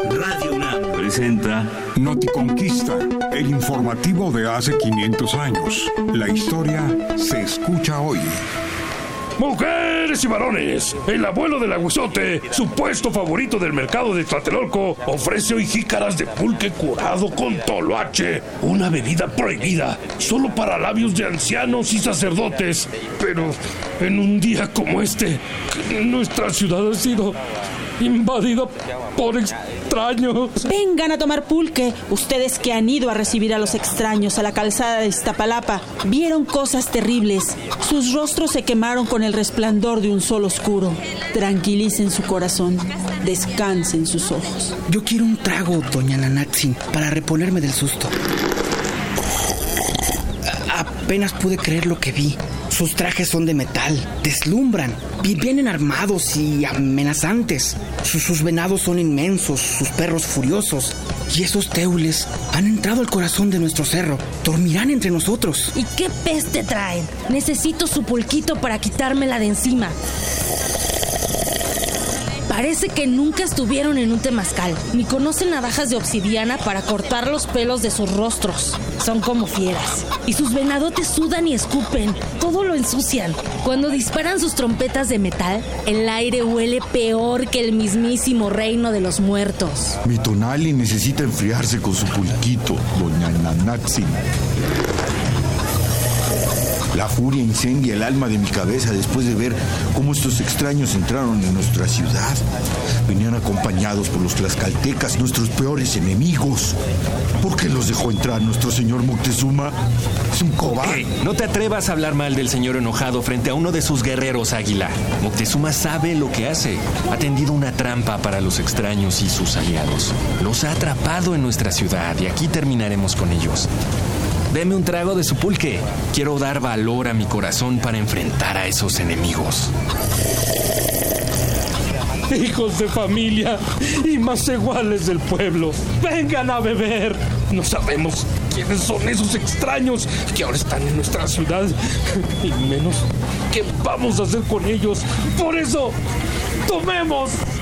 Radio UNAM presenta Noticonquista, el informativo de hace 500 años. La historia se escucha hoy. Mujeres y varones, el abuelo del aguizote, su puesto favorito del mercado de Tlatelolco, ofrece hoy jícaras de pulque curado con toloache, una bebida prohibida, solo para labios de ancianos y sacerdotes. Pero en un día como este, nuestra ciudad ha sido invadida por extraños. Vengan a tomar pulque. Ustedes que han ido a recibir a los extraños a la calzada de Iztapalapa vieron cosas terribles. Sus rostros se quemaron con el resplandor de un sol oscuro. Tranquilicen su corazón. Descansen sus ojos. Yo quiero un trago, doña Nanaxin, para reponerme del susto. Apenas pude creer lo que vi. Sus trajes son de metal, deslumbran, vi- vienen armados y amenazantes. Sus, sus venados son inmensos, sus perros furiosos. Y esos teules han entrado al corazón de nuestro cerro. Dormirán entre nosotros. ¿Y qué peste traen? Necesito su pulquito para quitármela de encima. Parece que nunca estuvieron en un temazcal, ni conocen navajas de obsidiana para cortar los pelos de sus rostros. Son como fieras. Y sus venadotes sudan y escupen, todo lo ensucian. Cuando disparan sus trompetas de metal, el aire huele peor que el mismísimo reino de los muertos. Mi Tonali necesita enfriarse con su pulquito, doña Nanaxin. La furia incendia el alma de mi cabeza después de ver cómo estos extraños entraron en nuestra ciudad. Venían acompañados por los tlaxcaltecas, nuestros peores enemigos. ¿Por qué los dejó entrar nuestro señor Moctezuma? Es un cobarde. Ey, no te atrevas a hablar mal del señor enojado frente a uno de sus guerreros águila. Moctezuma sabe lo que hace. Ha tendido una trampa para los extraños y sus aliados. Los ha atrapado en nuestra ciudad y aquí terminaremos con ellos. Deme un trago de su pulque. Quiero dar valor a mi corazón para enfrentar a esos enemigos. Hijos de familia y más iguales del pueblo, vengan a beber. No sabemos quiénes son esos extraños que ahora están en nuestra ciudad y menos qué vamos a hacer con ellos. Por eso, tomemos.